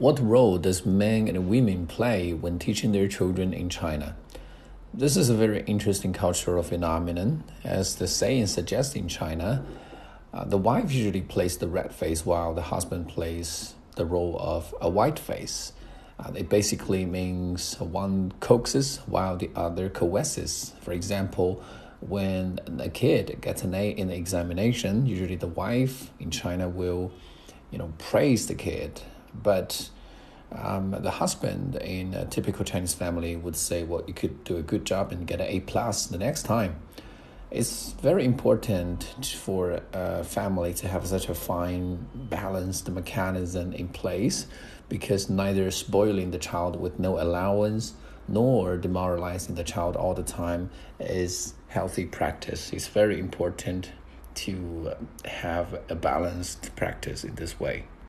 What role does men and women play when teaching their children in China? This is a very interesting cultural phenomenon. As the saying suggests in China, uh, the wife usually plays the red face while the husband plays the role of a white face. Uh, it basically means one coaxes while the other coerces. For example, when a kid gets an A in the examination, usually the wife in China will, you know, praise the kid but um, the husband in a typical Chinese family would say, "Well, you could do a good job and get an A plus the next time." It's very important for a family to have such a fine, balanced mechanism in place because neither spoiling the child with no allowance nor demoralizing the child all the time is healthy practice. It's very important to have a balanced practice in this way.